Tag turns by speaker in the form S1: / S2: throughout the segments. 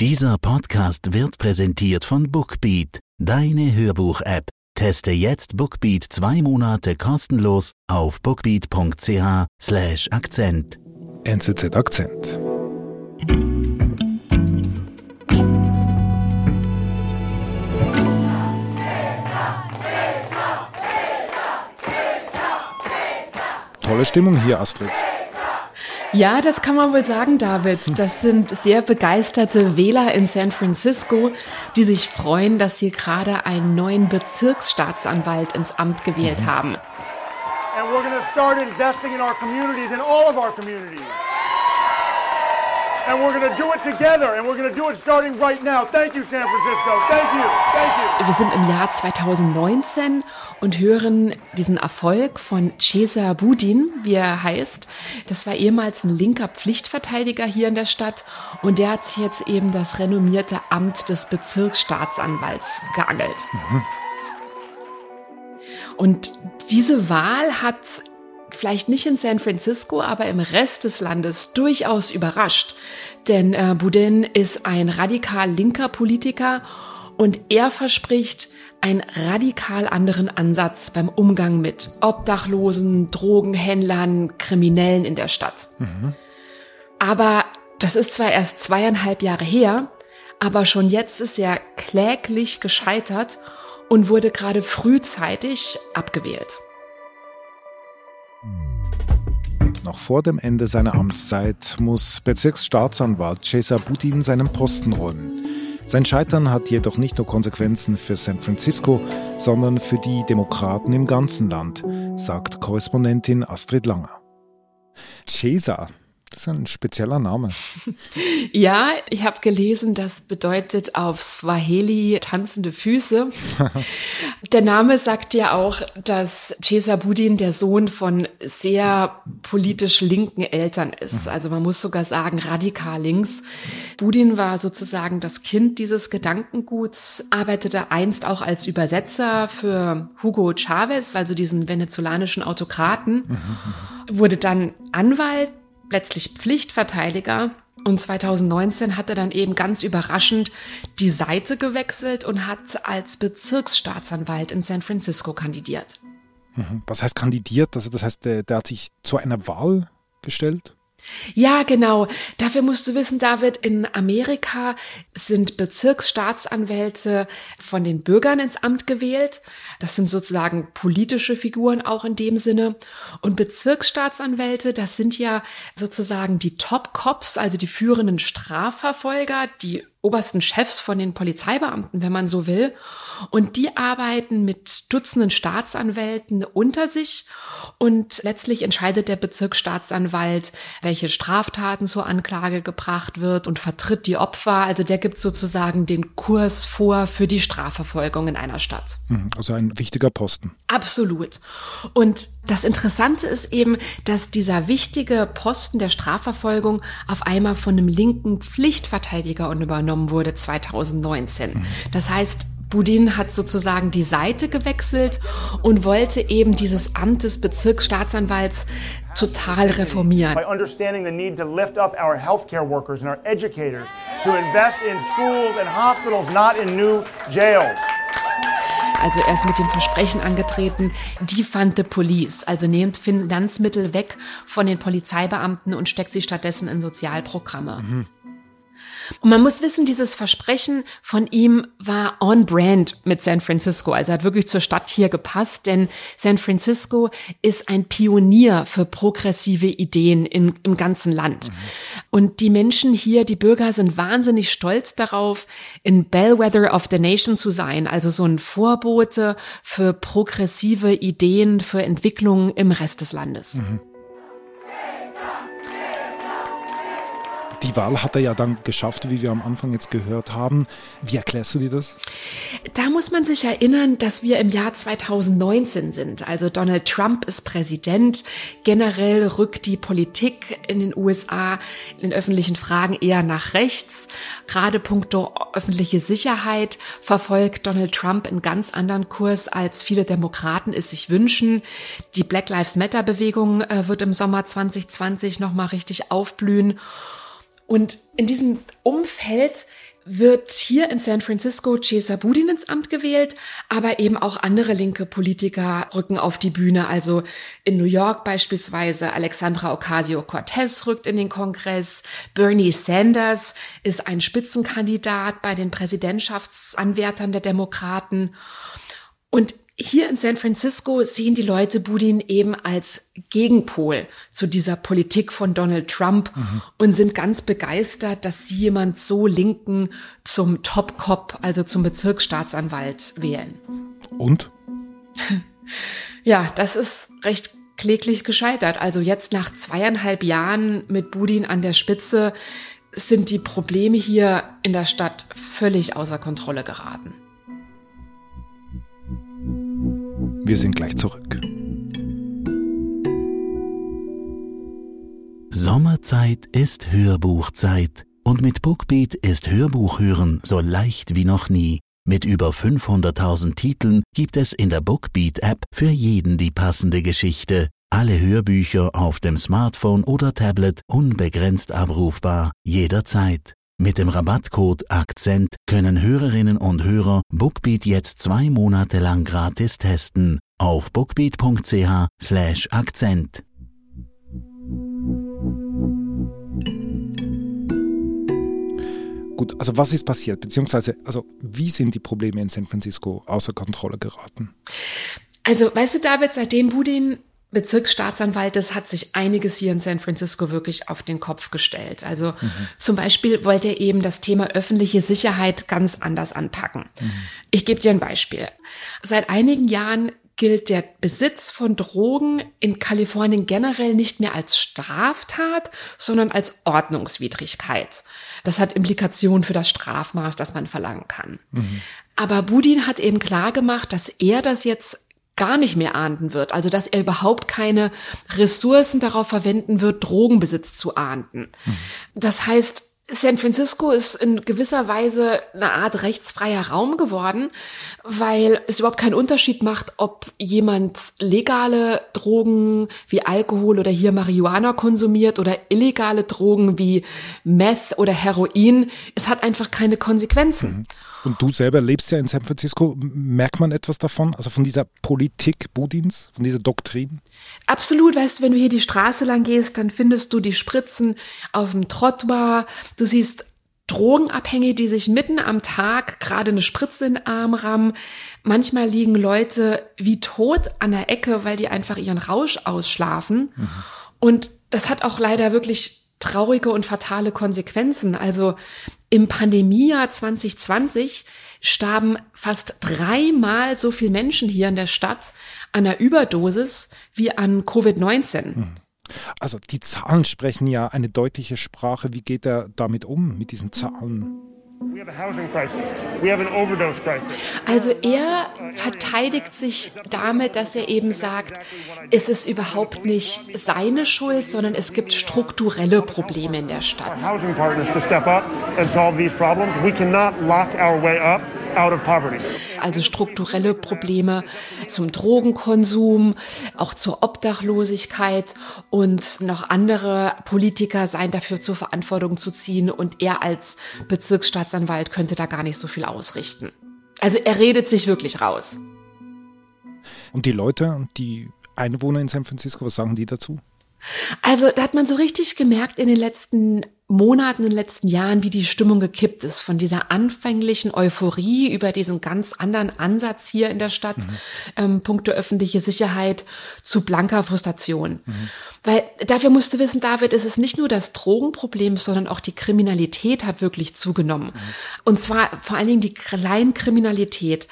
S1: Dieser Podcast wird präsentiert von Bookbeat, deine Hörbuch-App. Teste jetzt Bookbeat zwei Monate kostenlos auf bookbeat.ch/slash Akzent.
S2: NZZ Akzent. Tolle Stimmung hier, Astrid.
S3: Ja, das kann man wohl sagen, David. Das sind sehr begeisterte Wähler in San Francisco, die sich freuen, dass sie gerade einen neuen Bezirksstaatsanwalt ins Amt gewählt haben.
S4: And we're going to start investing in our communities, in all of our communities. And we're going to do it together, and we're going to do it starting right now. Thank you, San Francisco. Thank you. Thank you.
S3: Wir sind im Jahr 2019 und hören diesen Erfolg von Cesar Budin, wie er heißt. Das war ehemals ein linker Pflichtverteidiger hier in der Stadt und der hat sich jetzt eben das renommierte Amt des Bezirksstaatsanwalts geangelt. Und diese Wahl hat vielleicht nicht in San Francisco, aber im Rest des Landes durchaus überrascht. Denn äh, Boudin ist ein radikal linker Politiker und er verspricht einen radikal anderen Ansatz beim Umgang mit Obdachlosen, Drogenhändlern, Kriminellen in der Stadt. Aber das ist zwar erst zweieinhalb Jahre her, aber schon jetzt ist er kläglich gescheitert und wurde gerade frühzeitig abgewählt.
S2: Noch vor dem Ende seiner Amtszeit muss Bezirksstaatsanwalt Cesar Budin seinen Posten räumen. Sein Scheitern hat jedoch nicht nur Konsequenzen für San Francisco, sondern für die Demokraten im ganzen Land, sagt Korrespondentin Astrid Langer. Cesar, ist ein spezieller Name.
S3: Ja, ich habe gelesen, das bedeutet auf Swahili tanzende Füße. der Name sagt ja auch, dass Cesar Budin der Sohn von sehr politisch linken Eltern ist. Also man muss sogar sagen, radikal links. Budin war sozusagen das Kind dieses Gedankenguts, arbeitete einst auch als Übersetzer für Hugo Chavez, also diesen venezolanischen Autokraten, wurde dann Anwalt, letztlich Pflichtverteidiger. Und 2019 hat er dann eben ganz überraschend die Seite gewechselt und hat als Bezirksstaatsanwalt in San Francisco kandidiert.
S2: Was heißt kandidiert? Also das heißt, der, der hat sich zu einer Wahl gestellt?
S3: Ja, genau. Dafür musst du wissen, David, in Amerika sind Bezirksstaatsanwälte von den Bürgern ins Amt gewählt. Das sind sozusagen politische Figuren auch in dem Sinne. Und Bezirksstaatsanwälte, das sind ja sozusagen die Top-Cops, also die führenden Strafverfolger, die obersten Chefs von den Polizeibeamten, wenn man so will. Und die arbeiten mit Dutzenden Staatsanwälten unter sich und letztlich entscheidet der Bezirksstaatsanwalt, welche Straftaten zur Anklage gebracht wird und vertritt die Opfer. Also der gibt sozusagen den Kurs vor für die Strafverfolgung in einer Stadt.
S2: Also ein wichtiger Posten.
S3: Absolut. Und das Interessante ist eben, dass dieser wichtige Posten der Strafverfolgung auf einmal von einem linken Pflichtverteidiger übernommen wurde 2019. Das heißt, Budin hat sozusagen die Seite gewechselt und wollte eben dieses Amt des Bezirksstaatsanwalts total reformieren.
S4: By understanding the need to lift up our healthcare workers and our educators, to invest in schools and hospitals, not in new jails.
S3: Also er ist mit dem Versprechen angetreten, defund the police, also nehmt Finanzmittel weg von den Polizeibeamten und steckt sie stattdessen in Sozialprogramme. Und man muss wissen, dieses Versprechen von ihm war on brand mit San Francisco. Also hat wirklich zur Stadt hier gepasst, denn San Francisco ist ein Pionier für progressive Ideen in, im ganzen Land. Und die Menschen hier, die Bürger sind wahnsinnig stolz darauf, in Bellwether of the Nation zu sein. Also so ein Vorbote für progressive Ideen, für Entwicklungen im Rest des Landes.
S2: Die Wahl hat er ja dann geschafft, wie wir am Anfang jetzt gehört haben. Wie erklärst du dir das?
S3: Da muss man sich erinnern, dass wir im Jahr 2019 sind. Also Donald Trump ist Präsident. Generell rückt die Politik in den USA in öffentlichen Fragen eher nach rechts. Gerade puncto öffentliche Sicherheit verfolgt Donald Trump einen ganz anderen Kurs, als viele Demokraten es sich wünschen. Die Black Lives Matter Bewegung äh, wird im Sommer 2020 nochmal richtig aufblühen. Und in diesem Umfeld wird hier in San Francisco Cesar Budin ins Amt gewählt, aber eben auch andere linke Politiker rücken auf die Bühne. Also in New York beispielsweise Alexandra Ocasio-Cortez rückt in den Kongress, Bernie Sanders ist ein Spitzenkandidat bei den Präsidentschaftsanwärtern der Demokraten. Und hier in San Francisco sehen die Leute Budin eben als Gegenpol zu dieser Politik von Donald Trump mhm. und sind ganz begeistert, dass sie jemand so Linken zum Top-Cop, also zum Bezirksstaatsanwalt wählen.
S2: Und?
S3: Ja, das ist recht kläglich gescheitert. Also jetzt nach zweieinhalb Jahren mit Budin an der Spitze sind die Probleme hier in der Stadt völlig außer Kontrolle geraten.
S2: Wir sind gleich zurück.
S1: Sommerzeit ist Hörbuchzeit und mit Bookbeat ist Hörbuchhören so leicht wie noch nie. Mit über 500.000 Titeln gibt es in der Bookbeat-App für jeden die passende Geschichte. Alle Hörbücher auf dem Smartphone oder Tablet unbegrenzt abrufbar, jederzeit. Mit dem Rabattcode Akzent können Hörerinnen und Hörer Bookbeat jetzt zwei Monate lang gratis testen auf bookbeat.ch slash Akzent.
S2: Gut, also was ist passiert? Beziehungsweise, also wie sind die Probleme in San Francisco außer Kontrolle geraten?
S3: Also, weißt du, David, seitdem Budin Bezirksstaatsanwaltes hat sich einiges hier in San Francisco wirklich auf den Kopf gestellt. Also mhm. zum Beispiel wollte er eben das Thema öffentliche Sicherheit ganz anders anpacken. Mhm. Ich gebe dir ein Beispiel. Seit einigen Jahren gilt der Besitz von Drogen in Kalifornien generell nicht mehr als Straftat, sondern als Ordnungswidrigkeit. Das hat Implikationen für das Strafmaß, das man verlangen kann. Mhm. Aber Budin hat eben klar gemacht, dass er das jetzt gar nicht mehr ahnden wird. Also dass er überhaupt keine Ressourcen darauf verwenden wird, Drogenbesitz zu ahnden. Mhm. Das heißt, San Francisco ist in gewisser Weise eine Art rechtsfreier Raum geworden, weil es überhaupt keinen Unterschied macht, ob jemand legale Drogen wie Alkohol oder hier Marihuana konsumiert oder illegale Drogen wie Meth oder Heroin. Es hat einfach keine Konsequenzen.
S2: Mhm. Und du selber lebst ja in San Francisco. Merkt man etwas davon? Also von dieser Politik Budins, von dieser Doktrin?
S3: Absolut. Weißt du, wenn du hier die Straße lang gehst, dann findest du die Spritzen auf dem Trottoir. Du siehst Drogenabhängige, die sich mitten am Tag gerade eine Spritze in den Arm rammen. Manchmal liegen Leute wie tot an der Ecke, weil die einfach ihren Rausch ausschlafen. Mhm. Und das hat auch leider wirklich traurige und fatale Konsequenzen. Also im Pandemiejahr 2020 starben fast dreimal so viele Menschen hier in der Stadt an einer Überdosis wie an Covid-19. Hm.
S2: Also die Zahlen sprechen ja eine deutliche Sprache. Wie geht er damit um, mit diesen Zahlen?
S3: Also er verteidigt sich damit, dass er eben sagt, es ist überhaupt nicht seine Schuld, sondern es gibt strukturelle Probleme in der Stadt. Also strukturelle Probleme zum Drogenkonsum, auch zur Obdachlosigkeit und noch andere Politiker seien dafür zur Verantwortung zu ziehen und er als Bezirksstaatsanwalt könnte da gar nicht so viel ausrichten. Also er redet sich wirklich raus.
S2: Und die Leute, die Einwohner in San Francisco, was sagen die dazu?
S3: Also da hat man so richtig gemerkt in den letzten Monaten, in den letzten Jahren, wie die Stimmung gekippt ist von dieser anfänglichen Euphorie über diesen ganz anderen Ansatz hier in der Stadt, mhm. ähm, Punkte öffentliche Sicherheit, zu blanker Frustration. Mhm. Weil dafür musst du wissen, David, es ist nicht nur das Drogenproblem, sondern auch die Kriminalität hat wirklich zugenommen. Mhm. Und zwar vor allen Dingen die Kleinkriminalität,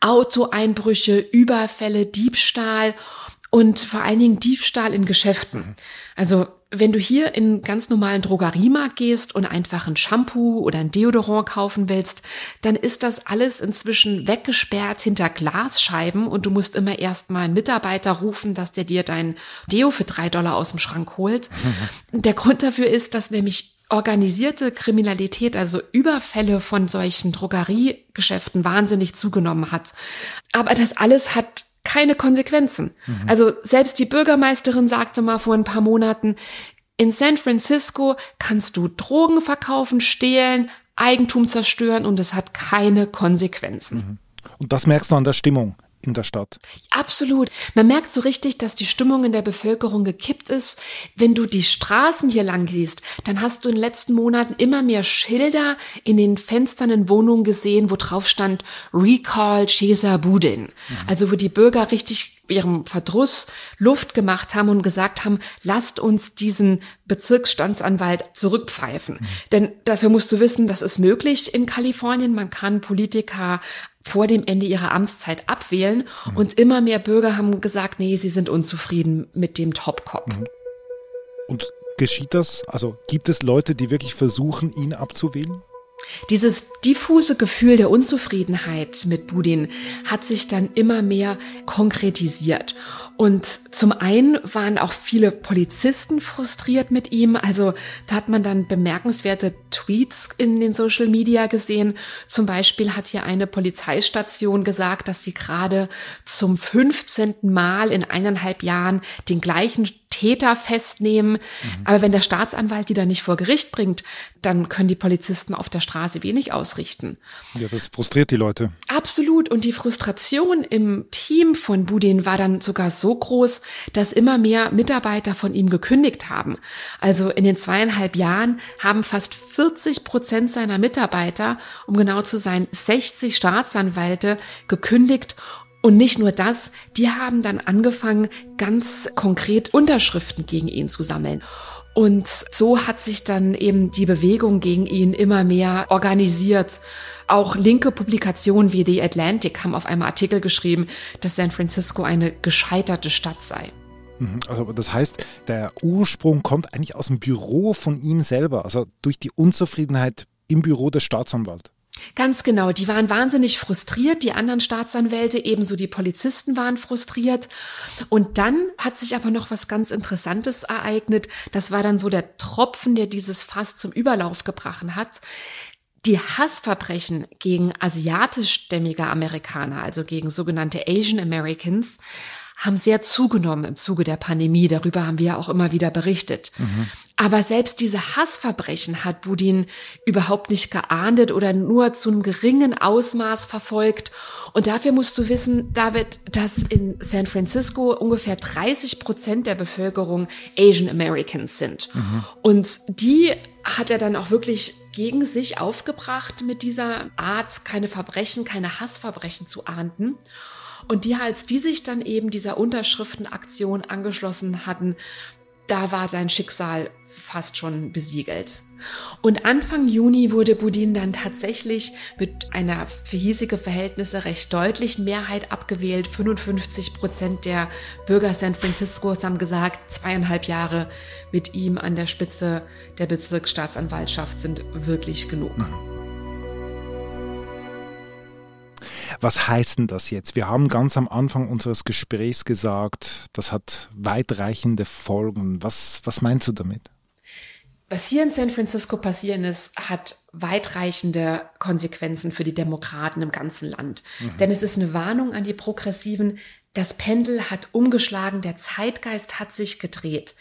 S3: Autoeinbrüche, Überfälle, Diebstahl und vor allen Dingen Diebstahl in Geschäften. Mhm. Also wenn du hier in ganz normalen Drogeriemarkt gehst und einfach ein Shampoo oder ein Deodorant kaufen willst, dann ist das alles inzwischen weggesperrt hinter Glasscheiben und du musst immer erst mal einen Mitarbeiter rufen, dass der dir dein Deo für drei Dollar aus dem Schrank holt. Der Grund dafür ist, dass nämlich organisierte Kriminalität, also Überfälle von solchen Drogeriegeschäften wahnsinnig zugenommen hat. Aber das alles hat keine Konsequenzen. Mhm. Also selbst die Bürgermeisterin sagte mal vor ein paar Monaten, In San Francisco kannst du Drogen verkaufen, stehlen, Eigentum zerstören und es hat keine Konsequenzen. Mhm.
S2: Und das merkst du an der Stimmung in der Stadt.
S3: Absolut. Man merkt so richtig, dass die Stimmung in der Bevölkerung gekippt ist. Wenn du die Straßen hier lang gehst, dann hast du in den letzten Monaten immer mehr Schilder in den Fenstern in Wohnungen gesehen, wo drauf stand Recall Cesar Budin. Mhm. Also wo die Bürger richtig ihrem Verdruss Luft gemacht haben und gesagt haben, lasst uns diesen Bezirksstandsanwalt zurückpfeifen. Mhm. Denn dafür musst du wissen, das ist möglich in Kalifornien. Man kann Politiker vor dem Ende ihrer Amtszeit abwählen. Mhm. Und immer mehr Bürger haben gesagt, nee, sie sind unzufrieden mit dem Top-Cop. Mhm.
S2: Und geschieht das? Also gibt es Leute, die wirklich versuchen, ihn abzuwählen?
S3: Dieses diffuse Gefühl der Unzufriedenheit mit Budin hat sich dann immer mehr konkretisiert. Und zum einen waren auch viele Polizisten frustriert mit ihm. Also da hat man dann bemerkenswerte Tweets in den Social Media gesehen. Zum Beispiel hat hier eine Polizeistation gesagt, dass sie gerade zum 15. Mal in eineinhalb Jahren den gleichen Täter festnehmen. Mhm. Aber wenn der Staatsanwalt die dann nicht vor Gericht bringt, dann können die Polizisten auf der Straße wenig ausrichten.
S2: Ja, das frustriert die Leute.
S3: Absolut. Und die Frustration im Team von Budin war dann sogar so groß, dass immer mehr Mitarbeiter von ihm gekündigt haben. Also in den zweieinhalb Jahren haben fast 40 Prozent seiner Mitarbeiter, um genau zu sein, 60 Staatsanwälte gekündigt und nicht nur das, die haben dann angefangen, ganz konkret Unterschriften gegen ihn zu sammeln. Und so hat sich dann eben die Bewegung gegen ihn immer mehr organisiert. Auch linke Publikationen wie The Atlantic haben auf einmal Artikel geschrieben, dass San Francisco eine gescheiterte Stadt sei.
S2: Mhm. Also das heißt, der Ursprung kommt eigentlich aus dem Büro von ihm selber, also durch die Unzufriedenheit im Büro des Staatsanwalts.
S3: Ganz genau, die waren wahnsinnig frustriert, die anderen Staatsanwälte, ebenso die Polizisten waren frustriert. Und dann hat sich aber noch was ganz Interessantes ereignet. Das war dann so der Tropfen, der dieses Fass zum Überlauf gebracht hat. Die Hassverbrechen gegen asiatischstämmige Amerikaner, also gegen sogenannte Asian Americans, haben sehr zugenommen im Zuge der Pandemie. Darüber haben wir ja auch immer wieder berichtet. Mhm. Aber selbst diese Hassverbrechen hat Budin überhaupt nicht geahndet oder nur zu einem geringen Ausmaß verfolgt. Und dafür musst du wissen, David, dass in San Francisco ungefähr 30 Prozent der Bevölkerung Asian Americans sind. Mhm. Und die hat er dann auch wirklich gegen sich aufgebracht mit dieser Art, keine Verbrechen, keine Hassverbrechen zu ahnden. Und die, als die sich dann eben dieser Unterschriftenaktion angeschlossen hatten, da war sein Schicksal fast schon besiegelt. Und Anfang Juni wurde Budin dann tatsächlich mit einer für hiesige Verhältnisse recht deutlichen Mehrheit abgewählt. 55 Prozent der Bürger San Franciscos haben gesagt, zweieinhalb Jahre mit ihm an der Spitze der Bezirksstaatsanwaltschaft sind wirklich genug. Mhm.
S2: Was heißt denn das jetzt? Wir haben ganz am Anfang unseres Gesprächs gesagt, das hat weitreichende Folgen. Was, was meinst du damit?
S3: Was hier in San Francisco passieren ist, hat weitreichende Konsequenzen für die Demokraten im ganzen Land. Mhm. Denn es ist eine Warnung an die Progressiven. Das Pendel hat umgeschlagen, der Zeitgeist hat sich gedreht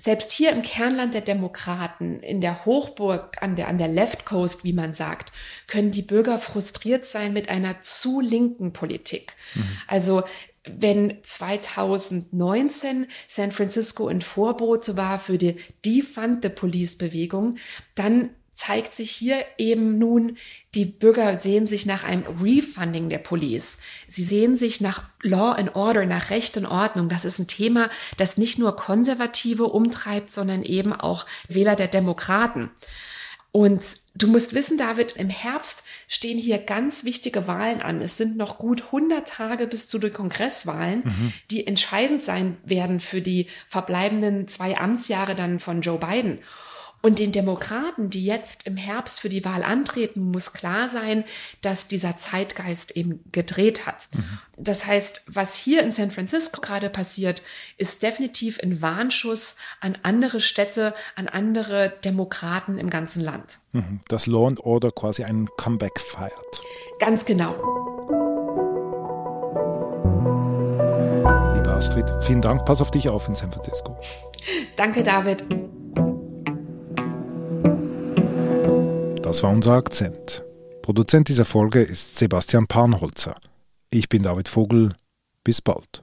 S3: selbst hier im Kernland der Demokraten, in der Hochburg an der, an der Left Coast, wie man sagt, können die Bürger frustriert sein mit einer zu linken Politik. Mhm. Also wenn 2019 San Francisco ein Vorbote war für die Defund the Police Bewegung, dann zeigt sich hier eben nun, die Bürger sehen sich nach einem Refunding der Police. Sie sehen sich nach Law and Order, nach Recht und Ordnung. Das ist ein Thema, das nicht nur Konservative umtreibt, sondern eben auch Wähler der Demokraten. Und du musst wissen, David, im Herbst stehen hier ganz wichtige Wahlen an. Es sind noch gut 100 Tage bis zu den Kongresswahlen, mhm. die entscheidend sein werden für die verbleibenden zwei Amtsjahre dann von Joe Biden. Und den Demokraten, die jetzt im Herbst für die Wahl antreten, muss klar sein, dass dieser Zeitgeist eben gedreht hat. Mhm. Das heißt, was hier in San Francisco gerade passiert, ist definitiv ein Warnschuss an andere Städte, an andere Demokraten im ganzen Land.
S2: Mhm. Dass Law and Order quasi einen Comeback feiert.
S3: Ganz genau.
S2: Liebe Astrid, vielen Dank. Pass auf dich auf in San Francisco.
S3: Danke, David.
S2: Das war unser Akzent. Produzent dieser Folge ist Sebastian Panholzer. Ich bin David Vogel. Bis bald.